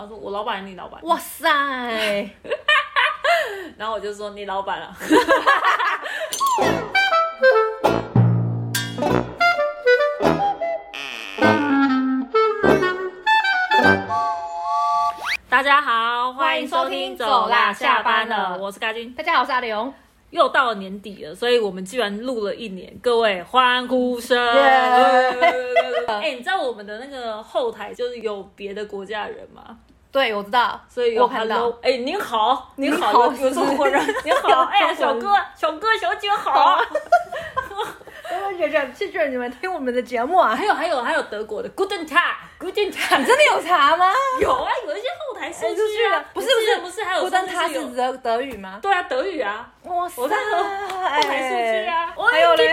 他说我老板，你老板。哇塞！然后我就说你老板了。大家好，欢迎收听，走啦，下班了，我是嘎金。大家好，我是阿刘。又到了年底了，所以我们居然录了一年，各位欢呼声！哎，你知道我们的那个后台就是有别的国家的人吗？对，我知道，所以有我看到。哎，您好，您好好，有有中国人，您好，哎，小哥，小哥，小姐好。我觉得谢谢你们听我们的节目啊！还有还有还有德国的 Guten Tag，Guten Tag，你真的有查吗？有啊，有一些后台数出据啊，不是不是不是，还有不但他甚至有是德德语吗？对啊，德语啊，哇塞！我在后后台数据啊，还有嘞。Oi,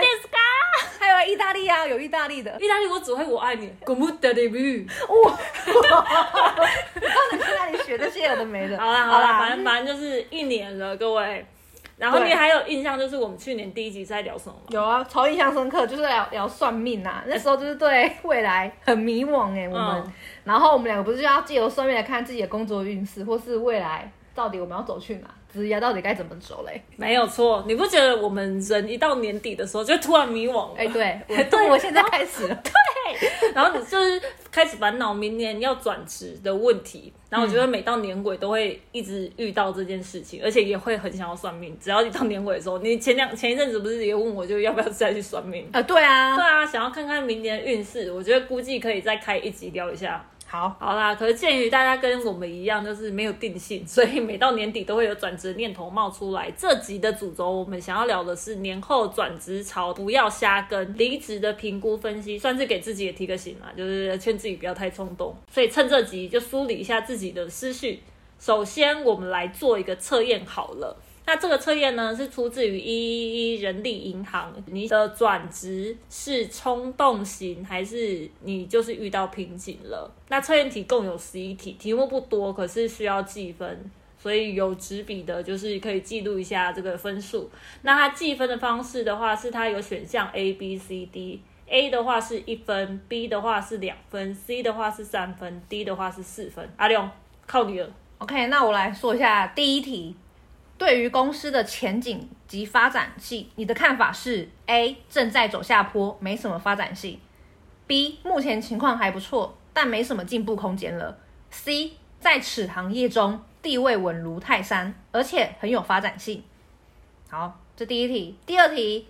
有意大利啊，有意大利的。意大利我只会我爱你，Good debut。哇！你去哪里学这些有的没的？好啦好啦，反正反正就是一年了，各位。然后你还有印象，就是我们去年第一集在聊什么吗？有啊，超印象深刻，就是聊聊算命呐、那时候就是对未来很迷惘哎、我们。嗯然后我们两个不是就要借由算命来看自己的工作运势，或是未来到底我们要走去哪，到底该怎么走嘞？没有错，你不觉得我们人一到年底的时候就突然迷惘了？哎、对，我对我现在开始了。对然后你就是开始烦恼明年要转职的问题，然后我觉得每到年尾都会一直遇到这件事情，而且也会很想要算命。只要一到年尾的时候，你前两 前一阵子不是也问我，就要不要再去算命？呃，对啊对，啊，想要看看明年运势，我觉得估计可以再开一集聊一下。好，好啦，可是鉴于大家跟我们一样，就是没有定性，所以每到年底都会有转职念头冒出来。这集的主轴，我们想要聊的是年后转职潮，不要瞎跟离职的评估分析，算是给自己也提个醒啦，就是劝自己不要太冲动。所以趁这集就梳理一下自己的思绪。首先，我们来做一个测验好了。那这个测验呢，是出自于一一一人力银行。你的转职是冲动型，还是你就是遇到瓶颈了？那测验题共有十一题，题目不多，可是需要计分，所以有纸笔的，就是可以记录一下这个分数。那它计分的方式的话，是它有选项 A、B、C、D。A 的话是一分，B 的话是两分，C 的话是三分，D 的话是四分。阿亮，靠你了。OK，那我来说一下第一题。对于公司的前景及发展性，你的看法是：A 正在走下坡，没什么发展性；B 目前情况还不错，但没什么进步空间了；C 在此行业中地位稳如泰山，而且很有发展性。好，这第一题。第二题，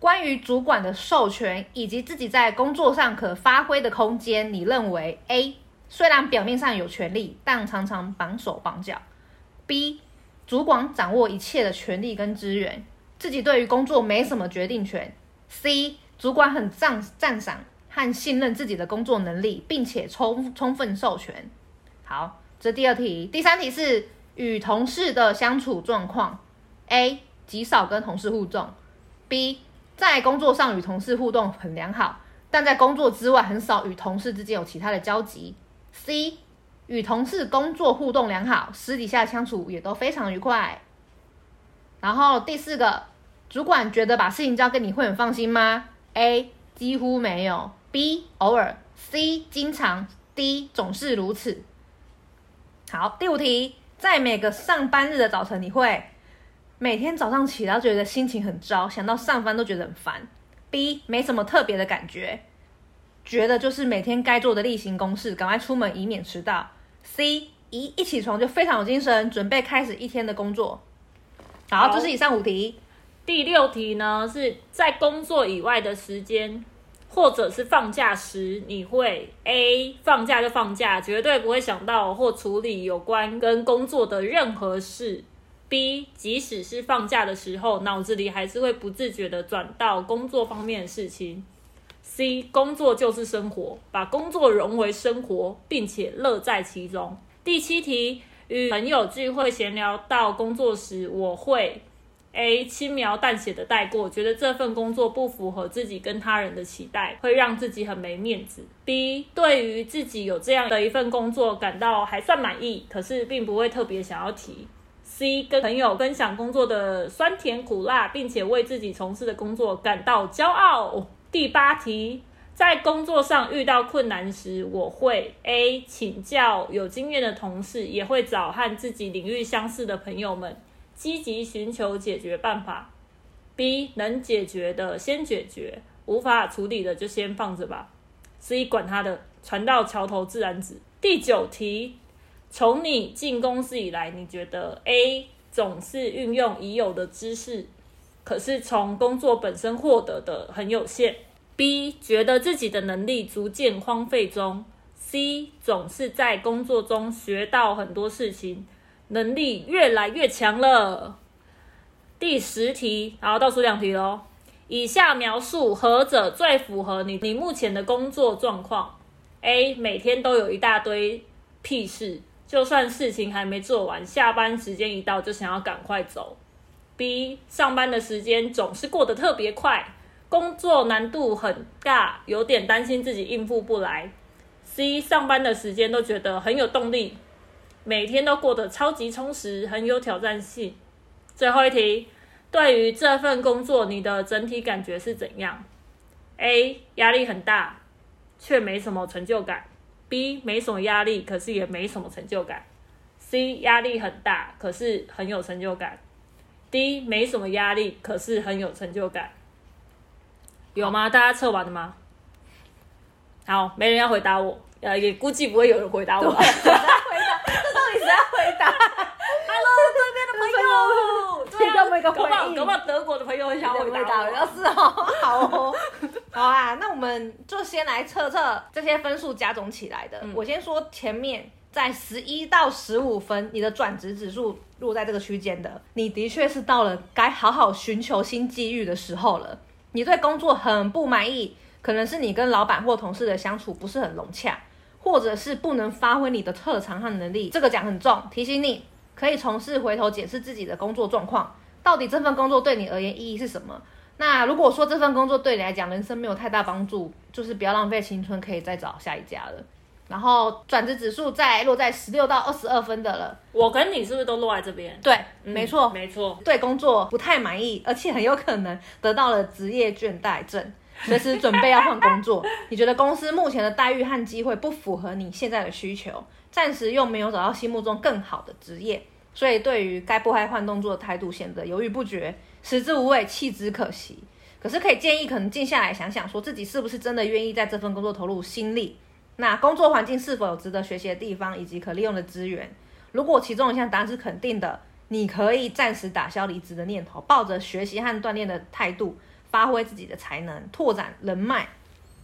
关于主管的授权以及自己在工作上可发挥的空间，你认为 A 虽然表面上有权利，但常常绑手绑脚；B 主管掌握一切的权利跟资源，自己对于工作没什么决定权；C 主管很赞赞赏和信任自己的工作能力，并且充充分授权。好，这第二题。第三题是与同事的相处状况：A 极少跟同事互动；B 在工作上与同事互动很良好，但在工作之外很少与同事之间有其他的交集；C 与同事工作互动良好，私底下相处也都非常愉快。然后第四个，主管觉得把事情交给你会很放心吗？A 几乎没有，B 偶尔，C 经常，D 总是如此。好，第五题，在每个上班日的早晨，你会每天早上起来觉得心情很糟，想到上班都觉得很烦。B 没什么特别的感觉，觉得就是每天该做的例行公事，赶快出门以免迟到。C 一一起床就非常有精神，准备开始一天的工作。好，好这是以上五题。第六题呢，是在工作以外的时间，或者是放假时，你会 A 放假就放假，绝对不会想到或处理有关跟工作的任何事。B 即使是放假的时候，脑子里还是会不自觉的转到工作方面的事情。C 工作就是生活，把工作融为生活，并且乐在其中。第七题，与朋友聚会闲聊到工作时，我会 A 轻描淡写的带过，觉得这份工作不符合自己跟他人的期待，会让自己很没面子。B 对于自己有这样的一份工作感到还算满意，可是并不会特别想要提。C 跟朋友分享工作的酸甜苦辣，并且为自己从事的工作感到骄傲。第八题，在工作上遇到困难时，我会 A 请教有经验的同事，也会找和自己领域相似的朋友们，积极寻求解决办法。B 能解决的先解决，无法处理的就先放着吧。C 管他的，船到桥头自然直。第九题，从你进公司以来，你觉得 A 总是运用已有的知识，可是从工作本身获得的很有限。B 觉得自己的能力逐渐荒废中，C 总是在工作中学到很多事情，能力越来越强了。第十题，然后倒数两题喽。以下描述何者最符合你你目前的工作状况？A 每天都有一大堆屁事，就算事情还没做完，下班时间一到就想要赶快走。B 上班的时间总是过得特别快。工作难度很大，有点担心自己应付不来。C 上班的时间都觉得很有动力，每天都过得超级充实，很有挑战性。最后一题，对于这份工作，你的整体感觉是怎样？A 压力很大，却没什么成就感。B 没什么压力，可是也没什么成就感。C 压力很大，可是很有成就感。D 没什么压力，可是很有成就感。有吗？大家测完了吗？好，没人要回答我，呃，也估计不会有人回答我。回答，这到底谁要回答？Hello，这边的朋友，对啊我一个回应。搞不好德国的朋友很想回答。要是哦，好哦，好啊，那我们就先来测测这些分数加总起来的。我先说前面，在十一到十五分，你的转职指数落在这个区间的，你的确是到了该好好寻求新机遇的时候了。你对工作很不满意，可能是你跟老板或同事的相处不是很融洽，或者是不能发挥你的特长和能力。这个讲很重，提醒你可以从事回头检视自己的工作状况，到底这份工作对你而言意义是什么？那如果说这份工作对你来讲人生没有太大帮助，就是不要浪费青春，可以再找下一家了。然后转职指数在落在十六到二十二分的了，我跟你是不是都落在这边？对，没错，没错。对工作不太满意，而且很有可能得到了职业倦怠症，随时准备要换工作。你觉得公司目前的待遇和机会不符合你现在的需求，暂时又没有找到心目中更好的职业，所以对于该不该换动作的态度显得犹豫不决，食之无味，弃之可惜。可是可以建议，可能静下来想想，说自己是不是真的愿意在这份工作投入心力。那工作环境是否有值得学习的地方，以及可利用的资源？如果其中一项答案是肯定的，你可以暂时打消离职的念头，抱着学习和锻炼的态度，发挥自己的才能，拓展人脉。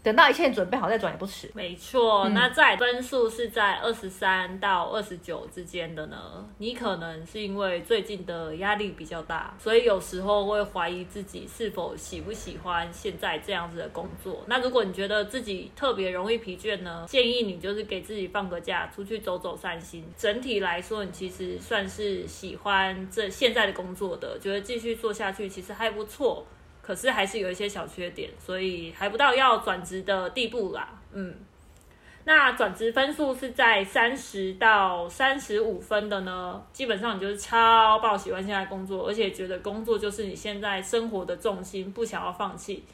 等到一切准备好再转也不迟。没错，那在分数是在二十三到二十九之间的呢？你可能是因为最近的压力比较大，所以有时候会怀疑自己是否喜不喜欢现在这样子的工作。那如果你觉得自己特别容易疲倦呢？建议你就是给自己放个假，出去走走散心。整体来说，你其实算是喜欢这现在的工作的，觉得继续做下去其实还不错。可是还是有一些小缺点，所以还不到要转职的地步啦。嗯，那转职分数是在三十到三十五分的呢，基本上你就是超爆喜欢现在工作，而且觉得工作就是你现在生活的重心，不想要放弃。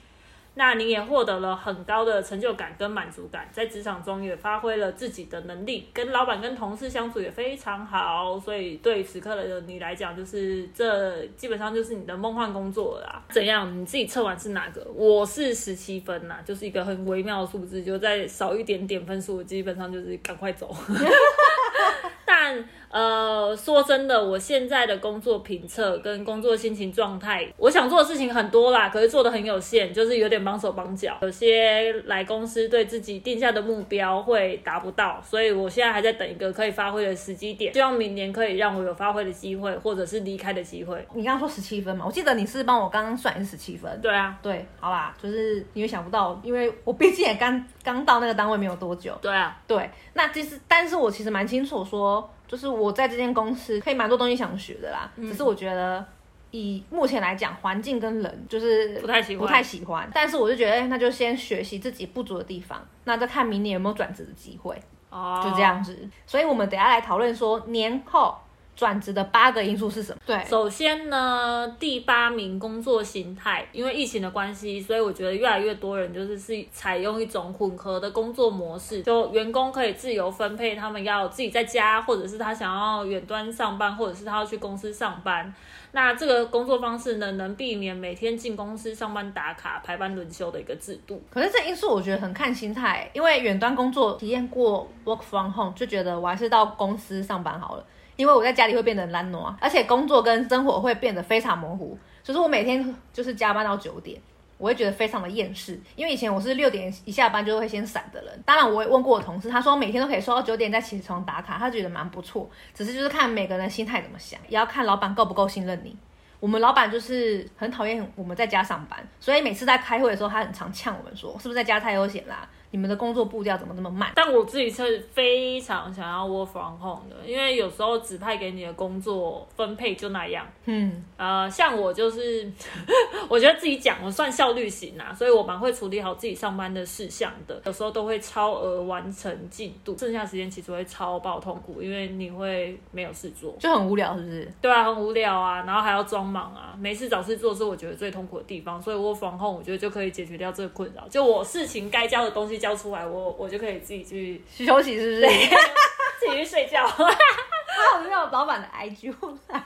那你也获得了很高的成就感跟满足感，在职场中也发挥了自己的能力，跟老板跟同事相处也非常好，所以对此刻的你来讲，就是这基本上就是你的梦幻工作啦。怎样？你自己测完是哪个？我是十七分呐，就是一个很微妙的数字，就再少一点点分数，基本上就是赶快走。但呃，说真的，我现在的工作评测跟工作心情状态，我想做的事情很多啦，可是做的很有限，就是有点帮手帮脚。有些来公司对自己定下的目标会达不到，所以我现在还在等一个可以发挥的时机点，希望明年可以让我有发挥的机会，或者是离开的机会。你刚刚说十七分嘛？我记得你是帮我刚刚算是十七分。对啊，对，好啦，就是因为想不到，因为我毕竟也刚刚到那个单位没有多久。对啊，对，那其实，但是我其实蛮清楚说。就是我在这间公司可以蛮多东西想学的啦，只是我觉得以目前来讲，环境跟人就是不太喜欢，不太喜欢。但是我就觉得，那就先学习自己不足的地方，那再看明年有没有转职的机会。哦，就这样子。所以我们等下来讨论说，年后转职的八个因素是什么？对，首先呢，第八名工作形态，因为疫情的关系，所以我觉得越来越多人就是是采用一种混合的工作模式，就员工可以自由分配他们要自己在家，或者是他想要远端上班，或者是他要去公司上班。那这个工作方式呢，能避免每天进公司上班打卡、排班轮休的一个制度。可是这因素我觉得很看心态，因为远端工作体验过 work from home，就觉得我还是到公司上班好了。因为我在家里会变得懒惰，而且工作跟生活会变得非常模糊。就是我每天就是加班到九点，我会觉得非常的厌世。因为以前我是六点一下班就会先闪的人。当然我也问过我同事，他说每天都可以收到九点再起床打卡，他觉得蛮不错。只是就是看每个人心态怎么想，也要看老板够不够信任你。我们老板就是很讨厌我们在家上班，所以每次在开会的时候，他很常呛我们说，是不是在家太悠闲啦？你们的工作步调怎么那么慢？但我自己是非常想要 work from home 的，因为有时候指派给你的工作分配就那样。嗯，呃，像我就是，我觉得自己讲我算效率型啊，所以我蛮会处理好自己上班的事项的。有时候都会超额完成进度，剩下时间其实会超爆痛苦，因为你会没有事做，就很无聊，是不是？对啊，很无聊啊，然后还要装忙啊，没事找事做是我觉得最痛苦的地方，所以 work from home 我觉得就可以解决掉这个困扰。就我事情该交的东西。交出来，我我就可以自己去休息，是不是？自己去睡觉。还有没有老板的 IG？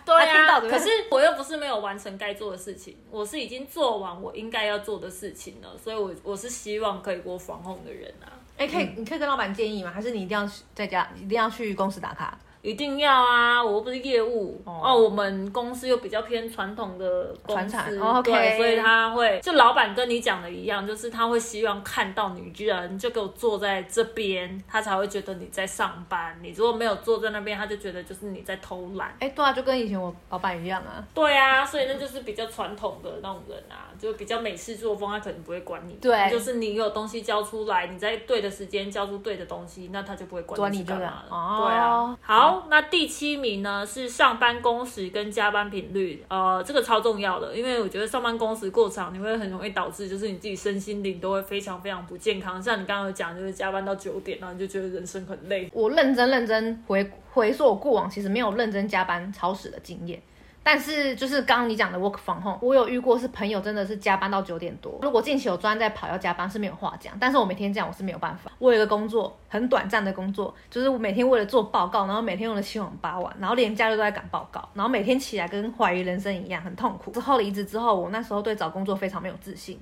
对啊，可是我又不是没有完成该做的事情，我是已经做完我应该要做的事情了，所以我我是希望可以过防控的人啊。哎，可以，你可以跟老板建议吗？还是你一定要在家，一定要去公司打卡？一定要啊！我又不是业务哦，我们公司又比较偏传统的公司，对，所以他会就老板跟你讲的一样，就是他会希望看到你人就给我坐在这边，他才会觉得你在上班。你如果没有坐在那边，他就觉得就是你在偷懒。哎，对啊，就跟以前我老板一样啊。对啊，所以那就是比较传统的那种人啊，就比较美式作风，他可能不会管你。对，就是你有东西交出来，你在对的时间交出对的东西，那他就不会管你干嘛了。对啊，好。那第七名呢是上班工时跟加班频率，呃，这个超重要的，因为我觉得上班工时过长，你会很容易导致就是你自己身心灵都会非常非常不健康。像你刚刚有讲，就是加班到九点，然后你就觉得人生很累。我认真认真回回溯我过往，其实没有认真加班超时的经验。但是就是刚刚你讲的 work from home，我有遇过是朋友真的是加班到九点多。如果近期有专在跑要加班是没有话讲，但是我每天这样我是没有办法。我有一个工作很短暂的工作，就是我每天为了做报告，然后每天用了七晚八晚，然后连假日都在赶报告，然后每天起来跟怀疑人生一样，很痛苦。之后离职之后，我那时候对找工作非常没有自信，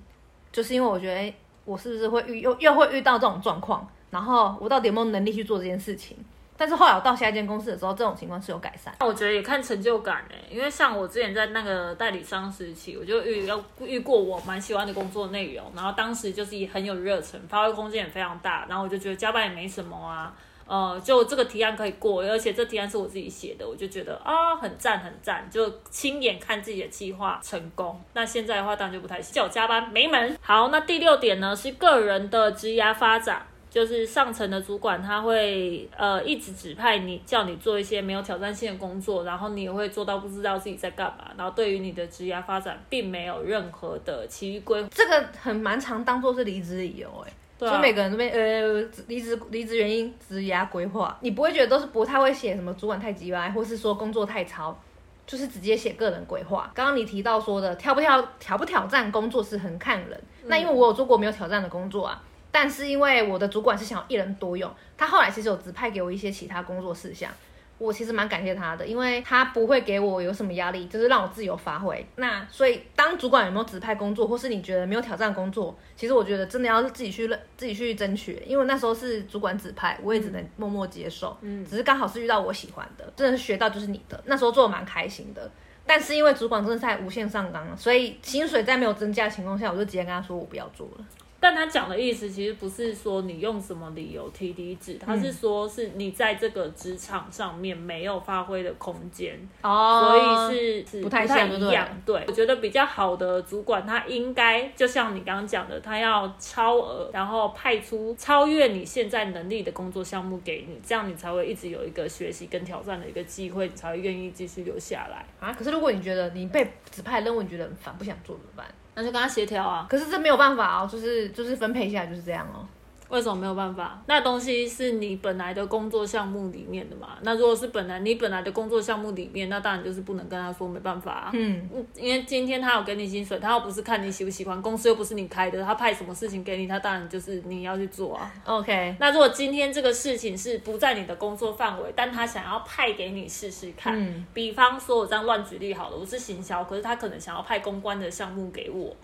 就是因为我觉得我是不是会遇又又会遇到这种状况，然后我到底有没有能力去做这件事情？但是后来我到下一间公司的时候，这种情况是有改善。那我觉得也看成就感哎，因为像我之前在那个代理商时期，我就遇要遇过我蛮喜欢的工作内容，然后当时就是也很有热忱，发挥空间也非常大，然后我就觉得加班也没什么啊，呃，就这个提案可以过，而且这提案是我自己写的，我就觉得啊很赞很赞，就亲眼看自己的计划成功。那现在的话当然就不太行，叫我加班没门。好，那第六点呢是个人的职涯发展。就是上层的主管他会呃一直指派你，叫你做一些没有挑战性的工作，然后你也会做到不知道自己在干嘛，然后对于你的职业发展并没有任何的其余规划。这个很蛮常当做是离职理由哎，所以每个人都边呃离职离职原因职涯规划，你不会觉得都是不太会写什么主管太急歪，或是说工作太超，就是直接写个人规划。刚刚你提到说的挑不挑挑不挑战工作是很看人，那因为我有做过没有挑战的工作啊。但是因为我的主管是想要一人多用，他后来其实有指派给我一些其他工作事项，我其实蛮感谢他的，因为他不会给我有什么压力，就是让我自由发挥。那所以当主管有没有指派工作，或是你觉得没有挑战工作，其实我觉得真的要自己去认自己去争取，因为那时候是主管指派，我也只能默默接受。嗯，只是刚好是遇到我喜欢的，真的是学到就是你的，那时候做的蛮开心的。但是因为主管真的在无限上纲，所以薪水在没有增加的情况下，我就直接跟他说我不要做了。但他讲的意思其实不是说你用什么理由提离职，他是说是你在这个职场上面没有发挥的空间，哦所以是是不太一样。对，我觉得比较好的主管，他应该就像你刚刚讲的，他要超额，然后派出超越你现在能力的工作项目给你，这样你才会一直有一个学习跟挑战的一个机会，你才会愿意继续留下来啊。可是如果你觉得你被指派任务你觉得很烦，不想做怎么办？那就跟他协调啊，可是这没有办法啊，就是就是分配下来就是这样哦。为什么没有办法？那东西是你本来的工作项目里面的嘛？那如果是本来你本来的工作项目里面，那当然就是不能跟他说没办法啊。嗯，因为今天他有给你薪水，他又不是看你喜不喜欢，公司又不是你开的，他派什么事情给你，他当然就是你要去做啊。OK，那如果今天这个事情是不在你的工作范围，但他想要派给你试试看，嗯比方说我这样乱举例好了，我是行销，可是他可能想要派公关的项目给我。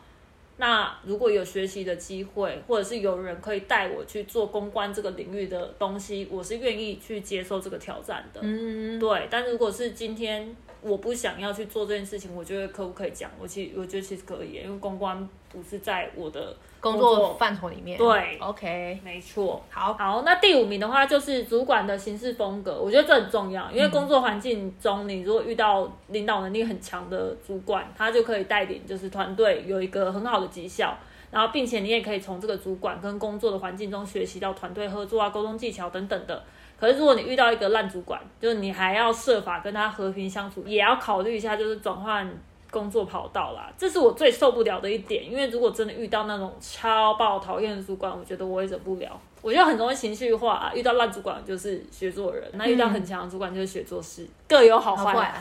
那如果有学习的机会，或者是有人可以带我去做公关这个领域的东西，我是愿意去接受这个挑战的。嗯，对，但如果是今天我不想要去做这件事情，我觉得可不可以讲？我其实我觉得其实可以，因为公关不是在我的工作范畴里面。对，OK，没错。好，好，那第五名的话就是主管的行事风格，我觉得这很重要，因为工作环境中，你如果遇到领导能力很强的主管，他就可以带领就是团队有一个很好的绩效，然后并且你也可以从这个主管跟工作的环境中学习到团队合作啊、沟通技巧等等的。可是如果你遇到一个烂主管，就是你还要设法跟他和平相处，也要考虑一下就是转换工作跑道啦，这是我最受不了的一点。因为如果真的遇到那种超爆讨厌的主管，我觉得我也忍不了。我觉得很容易情绪化、啊，遇到烂主管就是学做人，那遇到很强的主管就是学做事，各有好坏。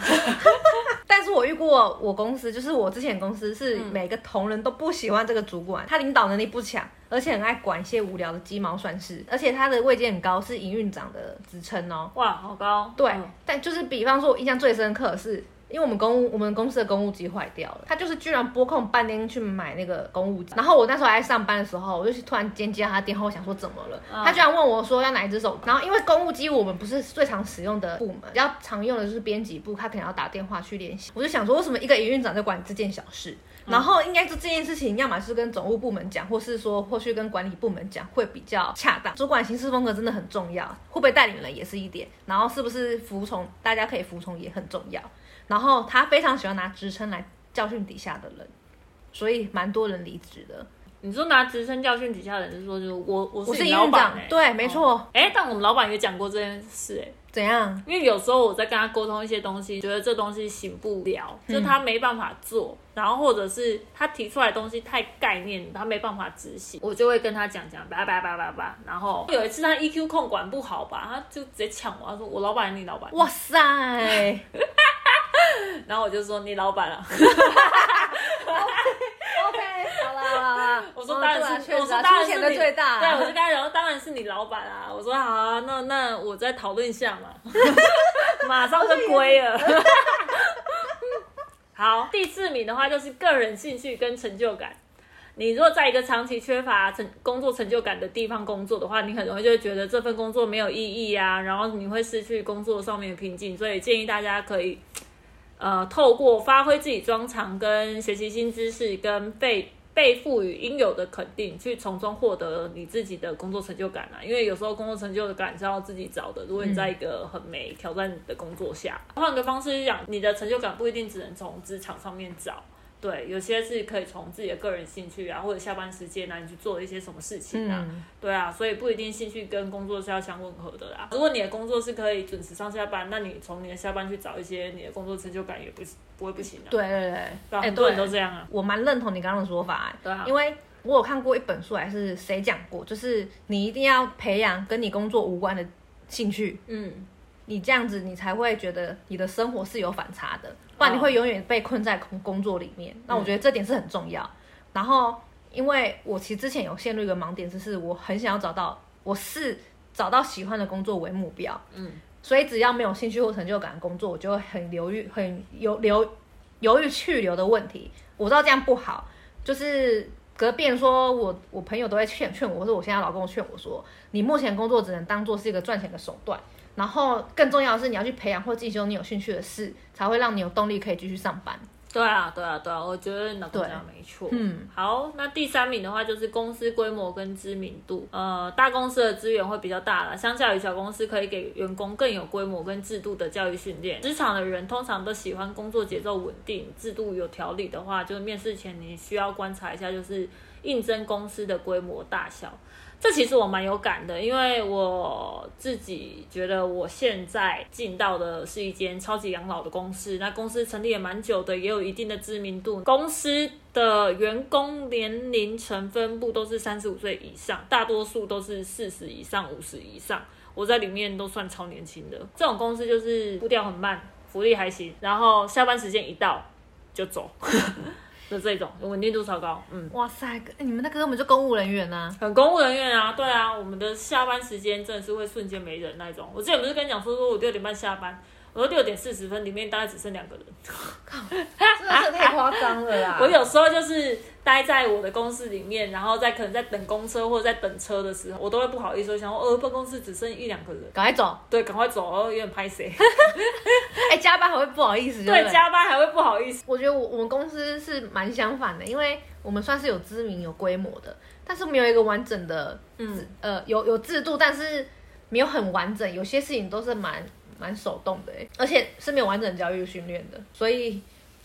但是我遇过我公司，就是我之前公司是嗯每个同仁都不喜欢这个主管，他领导能力不强，而且很爱管一些无聊的鸡毛蒜事，而且他的位阶很高，是营运长的职称哦。哇，好高！对，嗯但就是比方说，我印象最深刻的是，因为我们公务我们公司的公务机坏掉了，他就是居然拨空半天去买那个公务机。然后我那时候还在上班的时候，我就突然间接到他电话，我想说怎么了？嗯他居然问我说要哪一只手。然后因为公务机我们不是最常使用的部门，比较常用的就是编辑部，他可能要打电话去联系。我就想说，为什么一个营运长在管这件小事？然后应该是这件事情，要么是跟总务部门讲，或是说或去跟管理部门讲，会比较恰当。主管行事风格真的很重要，会不会带领人也是一点，然后是不是服从，大家可以服从也很重要。然后他非常喜欢拿职称来教训底下的人，所以蛮多人离职的。你说拿职称教训底下的人，是说就是我我我是老板欸对，没错。哦哎、但我们老板也讲过这件事、哎。怎样？因为有时候我在跟他沟通一些东西，觉得这东西行不了，就他没办法做，然后或者是他提出来的东西太概念，他没办法执行，我就会跟他讲讲叭叭叭叭叭。然后有一次他 EQ 控管不好吧，他就直接抢我，他说我老板你老板，哇塞！然后我就说你老板啊，OK，好啦好啦，我说当然是，哦啊确实啊，我说当然是你最大。对，我就跟他讲说当然是你老板啊，我说好啊，那那我再讨论一下嘛，马上就归了。好，第四名的话就是个人兴趣跟成就感。你如果在一个长期缺乏成工作成就感的地方工作的话，你很容易就会觉得这份工作没有意义啊，然后你会失去工作上面的瓶颈。所以建议大家可以，呃，透过发挥自己专长跟学习新知识，跟被被赋予应有的肯定，去从中获得你自己的工作成就感啊。因为有时候工作成就感是要自己找的。如果你在一个很没挑战的工作下，换个方式去讲，你的成就感不一定只能从职场上面找。对，有些是可以从自己的个人兴趣啊，或者下班时间啊，你去做一些什么事情啊，嗯对啊，所以不一定兴趣跟工作是要相吻合的啦。如果你的工作是可以准时上下班，那你从你的下班去找一些你的工作成就感也不是不会不行的、啊。对对对，对啊，哎很多人都这样啊。我蛮认同你刚刚的说法、哎对啊因为我有看过一本书，还是谁讲过，就是你一定要培养跟你工作无关的兴趣，嗯，你这样子你才会觉得你的生活是有反差的，不然你会永远被困在工工作里面。那我觉得这点是很重要。然后，因为我其实之前有陷入一个盲点，就是我很想要找到，我是找到喜欢的工作为目标，嗯，所以只要没有兴趣或成就感的工作，我就会很犹豫，很犹留犹豫去留的问题。我知道这样不好，就是隔壁说我我朋友都会劝劝我，或者我现在老公劝我说，你目前工作只能当做是一个赚钱的手段，然后更重要的是你要去培养或进修你有兴趣的事，才会让你有动力可以继续上班。对啊，对啊，对啊，我觉得老公对讲得没错。嗯，好，那第三名的话就是公司规模跟知名度。呃，大公司的资源会比较大啦，相较于小公司，可以给员工更有规模跟制度的教育训练。职场的人通常都喜欢工作节奏稳定、制度有条理的话，就是面试前你需要观察一下，就是应征公司的规模大小。这其实我蛮有感的，因为我自己觉得我现在进到的是一间超级养老的公司，那公司成立也蛮久的，也有一定的知名度。公司的员工年龄层分布都是三十五岁以上，大多数都是四十以上、五十以上。我在里面都算超年轻的。这种公司就是步调很慢，福利还行，然后下班时间一到就走。的这种稳定度超高，嗯，哇塞，你们那个根本就公务人员呐、很公务人员啊，对啊，我们的下班时间真的是会瞬间没人那一种。我之前不是跟你讲说，说我六点半下班，我说六点四十分里面大概只剩两个人。真的是太夸张了啦！我有时候就是待在我的公司里面，然后在可能在等公车或者在等车的时候，我都会不好意思，我想说，呃，办公室只剩一两个人，赶快走，对，赶快走，哦，有点拍谁？哎、加班还会不好意思，对？加班还会不好意思。我觉得我我们公司是蛮相反的，因为我们算是有知名、有规模的，但是没有一个完整的，嗯，呃，有有制度，但是没有很完整，有些事情都是蛮蛮手动的，哎，而且是没有完整教育训练的，所以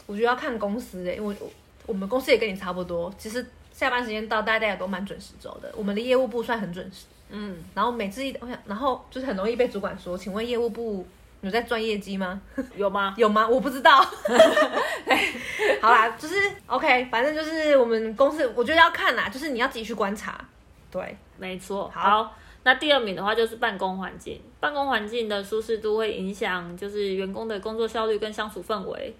我觉得要看公司，哎，我我我们公司也跟你差不多，其实下班时间到，大家也都蛮准时走的，我们的业务部算很准时，嗯，然后每次一，我想，然后就是很容易被主管说，请问业务部有在赚业绩吗？有吗？有吗？我不知道。好啦，就是 OK，反正就是我们公司，我觉得要看啦，就是你要自己去观察。对，没错。好好，那第二名的话就是办公环境，办公环境的舒适度会影响就是员工的工作效率跟相处氛围。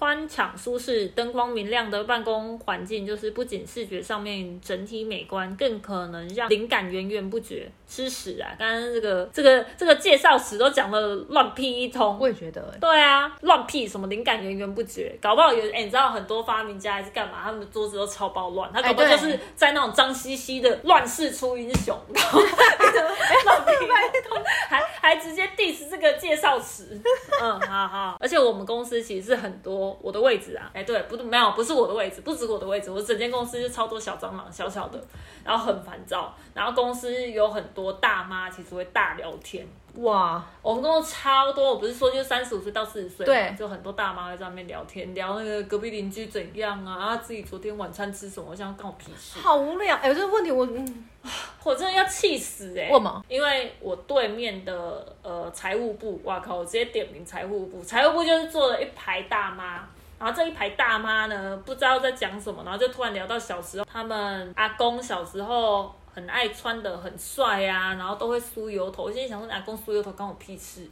宽敞舒适、灯光明亮的办公环境，就是不仅视觉上面整体美观，更可能让灵感源源不绝。吃屎啊！刚刚这个这个这个介绍词都讲的乱屁一通。我也觉得、欸，对啊，乱屁什么灵感源源不绝，搞不好有哎、你知道很多发明家还是干嘛，他们的桌子都超爆乱，他搞不好就是在那种脏兮兮的乱世出英雄，然 后乱屁一通，还还直接 diss 这个介绍词，嗯，好好，而且我们公司其实是很多我的位置啊，哎、对，不没有不是我的位置，不止我的位置，我整间公司就超多小蟑螂，小小的，然后很烦躁，然后公司有很多大妈其实会大聊天。哇，我们公司超多，我不是说就三十五岁到四十岁，对就很多大妈在上面聊天，聊那个隔壁邻居怎样啊，啊自己昨天晚餐吃什么，我想干我屁事，好无聊。哎、这个问题我，嗯，我真的要气死哎、为什么？因为我对面的呃财务部，哇靠，我直接点名财务部，财务部就是坐了一排大妈。然后这一排大妈呢，不知道在讲什么，然后就突然聊到小时候，他们阿公小时候很爱穿的很帅啊，然后都会梳油头。我现在想说，阿公梳油头关我屁事，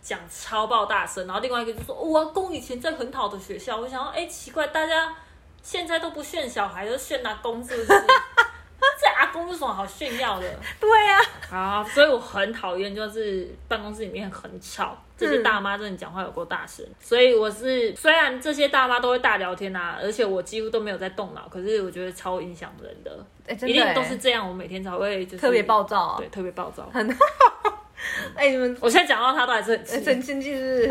讲超爆大声。然后另外一个就说，哦我阿公以前在很好的学校。我想说，哎，奇怪，大家现在都不炫小孩，都炫阿公，是不是？这阿公有什么好炫耀的？对呀、啊，所以我很讨厌，就是办公室里面很吵，这些大妈真的讲话有够大声。所以我是虽然这些大妈都会大聊天啊，而且我几乎都没有在动脑，可是我觉得超影响人的，一定都是这样。我每天才会就是特别暴躁啊对，特别暴躁。很 哎、你们我现在讲到他都还是很气。真经济是，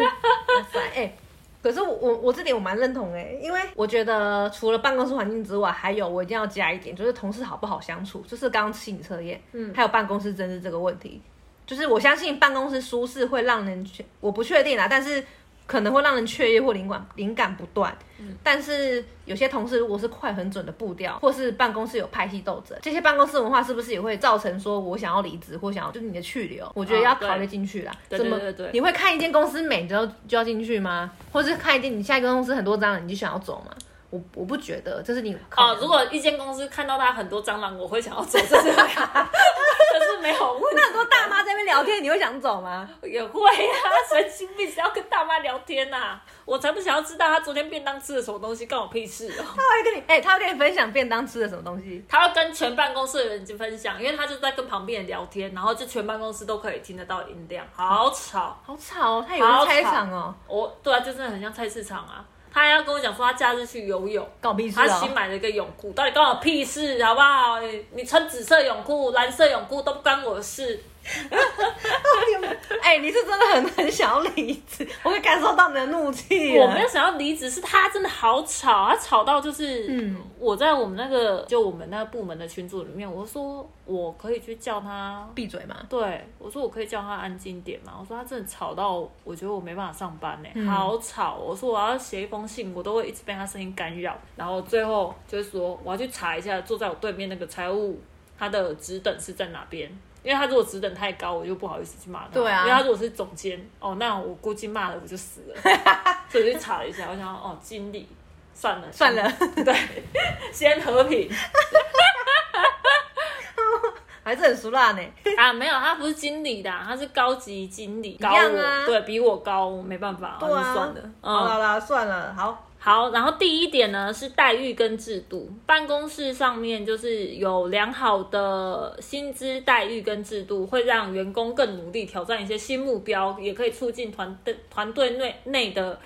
可是我我我这点我蛮认同哎、因为我觉得除了办公室环境之外，还有我一定要加一点，就是同事好不好相处，就是刚刚心理测验，嗯，还有办公室政治这个问题，就是我相信办公室舒适会让人确，我不确定啦，但是可能会让人雀跃或灵感灵感不断，嗯，但是有些同事如果是快很准的步调，或是办公室有派系斗争，这些办公室文化是不是也会造成说我想要离职或想要就是你的去留？我觉得要考虑进去啦。对怎么对对对你会看一间公司美，你就就要进去吗？或是看一间你下一个公司很多蟑螂，你就想要走吗？我我不觉得，这是你哦如果一间公司看到他很多蟑螂，我会想要走，这是没有，这是没有问题。那很多大妈在那边聊天，你会想走吗？也会啊，神经病，谁要跟大妈聊天呐、我才不想要知道他昨天便当吃的什么东西，关我屁事哦。他会跟你，哎、他会跟你分享便当吃的什么东西。他要跟全办公室的人分享，因为他就在跟旁边人聊天，然后就全办公室都可以听得到音量，好吵。好吵哦，他以为是菜场哦，我对啊，就真的很像菜市场啊。他还要跟我讲说他假日去游泳，搞屁事他新哦。买了一个泳裤，到底关我屁事好不好？你你穿紫色泳裤、蓝色泳裤都不关我的事。哎、你是真的很很想要离职，我会感受到你的怒气。我没有想要离职，是他真的好吵，他吵到就是，嗯我在我们那个就我们那个部门的群组里面，我说我可以去叫他，闭嘴嘛。对我说我可以叫他安静点嘛，我说他真的吵到我觉得我没办法上班呢、嗯好吵，我说我要写一封信，我都会一直被他声音干扰，然后最后就是说我要去查一下坐在我对面那个财务他的职等是在哪边。因为他如果职等太高，我就不好意思去骂他。对啊因为他如果是总监，哦，那我估计骂了我就死了。所以我就查了一下，我想说哦，经理，算了算了，对，先和平 还是很熟辣呢。啊，没有，他不是经理的啊，他是高级经理，高我，对比我高，我没办法，对啊，算了。嗯，好了啦，算了，好，好，然后第一点呢是待遇跟制度，办公室上面就是有良好的薪资待遇跟制度，会让员工更努力挑战一些新目标，也可以促进团队团队内内的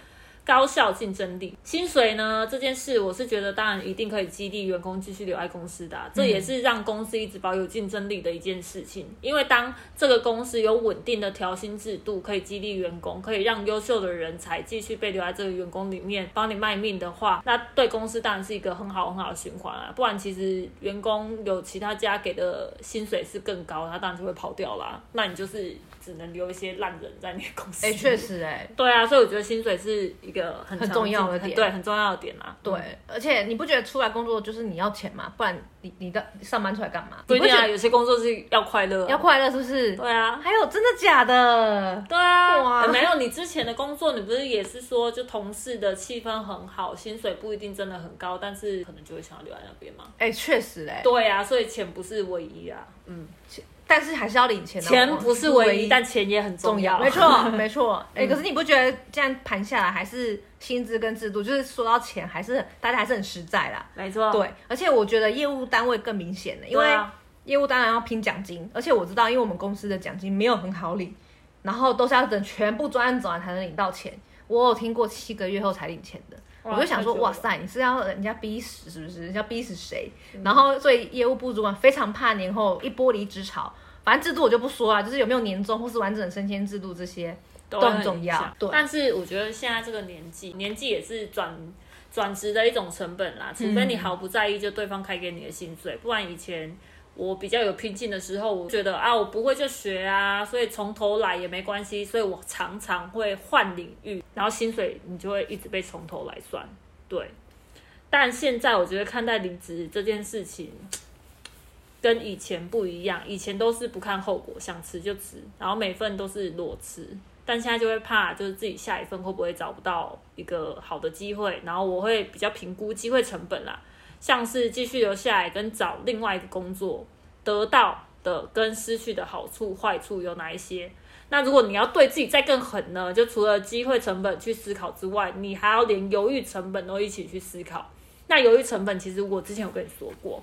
高效竞争力。薪水呢这件事，我是觉得当然一定可以激励员工继续留在公司的啊、这也是让公司一直保有竞争力的一件事情。因为当这个公司有稳定的调薪制度，可以激励员工，可以让优秀的人才继续被留在这个员工里面帮你卖命的话，那对公司当然是一个很好很好的循环啊。不然其实员工有其他家给的薪水是更高，他当然就会跑掉啦。那你就是只能留一些烂人在你的公司。哎，确。实，哎，对啊，所以我觉得薪水是一个很很重要的点对，很重要的点啊。对，而且你不觉得出来工作就是你要钱吗？不然你你的上班出来干嘛？不一定啊，有些工作是要快乐啊、要快乐是不是？对啊，还有真的假的？对啊，哇欸没有你之前的工作，你不是也是说，就同事的气氛很好，薪水不一定真的很高，但是可能就会想要留在那边嘛。哎，确实哎，对啊，所以钱不是唯一啊，嗯，但是还是要领钱的。钱不是唯一，但钱也很重重要。没错，没错。哎、可是你不觉得这样盘下来，还是薪资跟制度，就是说到钱，还是大家还是很实在啦。没错，对，而且我觉得业务单位更明显了，因为业务当然要拼奖金，而且我知道，因为我们公司的奖金没有很好领，然后都是要等全部专案走完才能领到钱。我有听过七个月后才领钱的，哇我就想说，哇塞，你是要人家逼死是不是？人家逼死谁？嗯然后所以业务部主管非常怕年后一波离职潮。反正制度我就不说了，就是有没有年终或是完整升迁制度这些，都都很重要对但是我觉得现在这个年纪，年纪也是转转职的一种成本啦，除非你毫不在意，就对方开给你的薪水，不然以前。我比较有拼劲的时候，我觉得啊，我不会就学啊，所以从头来也没关系，所以我常常会换领域，然后薪水你就会一直被从头来算，对。但现在我觉得看待离职这件事情，跟以前不一样，以前都是不看后果，想辞就辞，然后每份都是裸辞。但现在就会怕，就是自己下一份会不会找不到一个好的机会，然后我会比较评估机会成本啦，像是继续留下来跟找另外一个工作得到的跟失去的好处坏处有哪一些。那如果你要对自己再更狠呢，就除了机会成本去思考之外，你还要连犹豫成本都一起去思考。那犹豫成本其实我之前有跟你说过，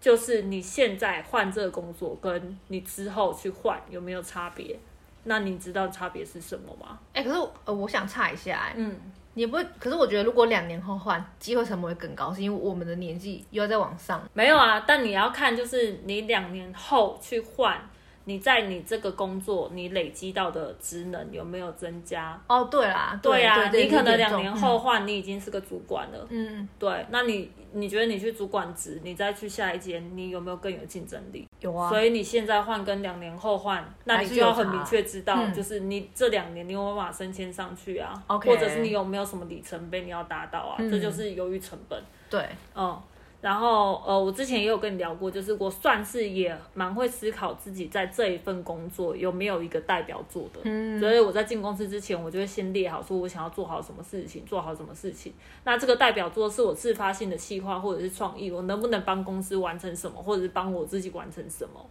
就是你现在换这个工作，跟你之后去换有没有差别？那你知道差别是什么吗？哎、可是呃，我想差一下、哎，嗯，你不会？可是我觉得如果两年后换，机会成本会更高，是因为我们的年纪又要再往上。没有啊，但你要看就是你两年后去换，你在你这个工作你累积到的职能有没有增加？哦，对啦，对啊，对你可能两年后换，你已经是个主管了。嗯，对，那你你觉得你去主管职，你再去下一间，你有没有更有竞争力？有啊，所以你现在换跟两年后换，那你就要很明确知道，嗯。就是你这两年你有没有办法升迁上去啊？OK 或者是你有没有什么里程碑你要达到啊？嗯。这就是由于成本。对，嗯，然后呃，我之前也有跟你聊过，就是我算是也蛮会思考自己在这一份工作有没有一个代表作的。嗯，所以我在进公司之前，我就会先列好，说我想要做好什么事情，做好什么事情。那这个代表作是我自发性的计划或者是创意，我能不能帮公司完成什么，或者是帮我自己完成什么。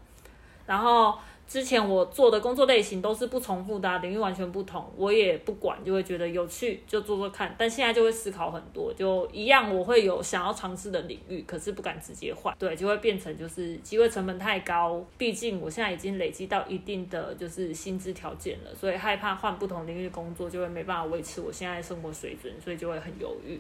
然后之前我做的工作类型都是不重复的啊、领域完全不同，我也不管，就会觉得有趣就做做看。但现在就会思考很多，就一样我会有想要尝试的领域，可是不敢直接换，对，就会变成就是机会成本太高。毕竟我现在已经累积到一定的就是薪资条件了，所以害怕换不同领域工作就会没办法维持我现在的生活水准，所以就会很犹豫。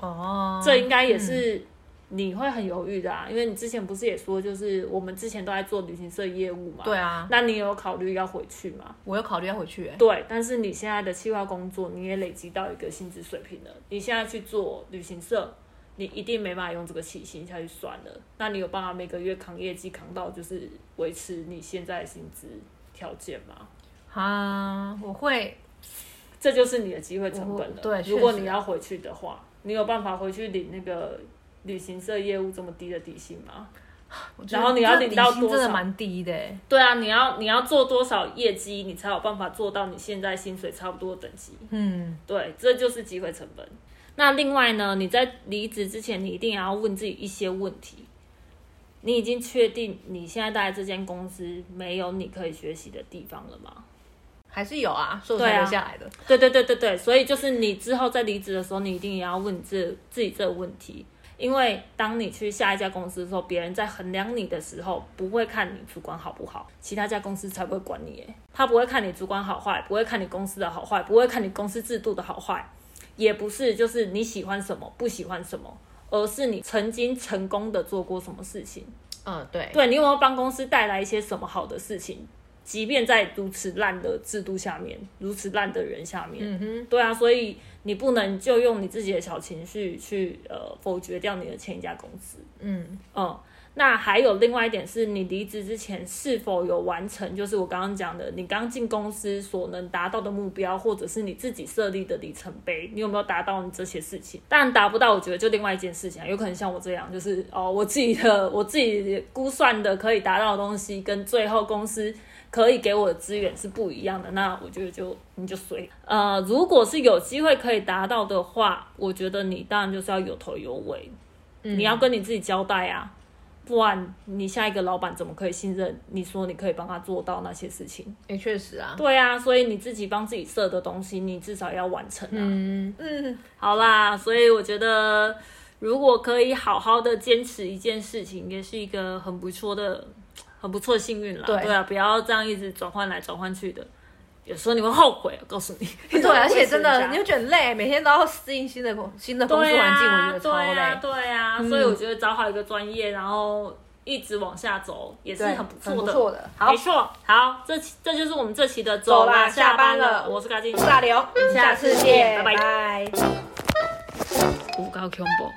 哦，这应该也是你会很犹豫的啊，因为你之前不是也说，就是我们之前都在做旅行社业务嘛。对。啊，那你有考虑要回去吗？我有考虑要回去、哎，对，但是你现在的企划工作，你也累积到一个薪资水平了。你现在去做旅行社，你一定没办法用这个起薪下去算了。那你有办法每个月扛业绩扛到就是维持你现在的薪资条件吗？啊，我会，这就是你的机会成本了。对如果你要回去的话，你有办法回去领那个旅行社业务这么低的底薪吗？然后你要领到多少真的蛮低的欸。对啊，你要你要做多少业绩，你才有办法做到你现在薪水差不多的等级。嗯，对，这就是机会成本。那另外呢，你在离职之前，你一定也要问自己一些问题。你已经确定你现在待在这间公司没有你可以学习的地方了吗？还是有啊，所以我对啊才留下来的。对对对对对，所以就是你之后在离职的时候，你一定也要问这自己这个问题，因为当你去下一家公司的时候，别人在衡量你的时候，不会看你主管好不好，其他家公司才不会管你耶，他不会看你主管好坏，不会看你公司的好坏，不会看你公司制度的好坏，也不是就是你喜欢什么不喜欢什么，而是你曾经成功的做过什么事情。嗯，对，对你有没有帮公司带来一些什么好的事情？即便在如此烂的制度下面，如此烂的人下面，嗯哼，对啊，所以你不能就用你自己的小情绪去呃否决掉你的前一家公司。嗯，嗯，那还有另外一点是你离职之前是否有完成，就是我刚刚讲的，你刚进公司所能达到的目标，或者是你自己设立的里程碑，你有没有达到你这些事情？当然达不到，我觉得就另外一件事情，有可能像我这样，就是哦，我自己的我自己估算的可以达到的东西，跟最后公司。可以给我的资源是不一样的，那我觉得就你就随呃，如果是有机会可以达到的话，我觉得你当然就是要有头有尾，你要跟你自己交代啊，不然你下一个老板怎么可以信任你说你可以帮他做到那些事情？也确实啊。对啊，所以你自己帮自己设的东西，你至少要完成啊。嗯嗯，好啦，所以我觉得如果可以好好的坚持一件事情，也是一个很不错的、很不错的幸运啦。对啊，不要这样一直转换来转换去的，有时候你会后悔。我告诉你，对，而且真的你会觉得累，每天都要适应新的工新的工作环境，我啊，觉得超对啊，对啊，所以我觉得找好一个专业，然后一直往下走，也是很不错的。不错的好没错。好，这期这就是我们这期的走啦啦，下班班了我是嘎金我，是大刘，我们下下次次见见，拜拜拜。五高 combo。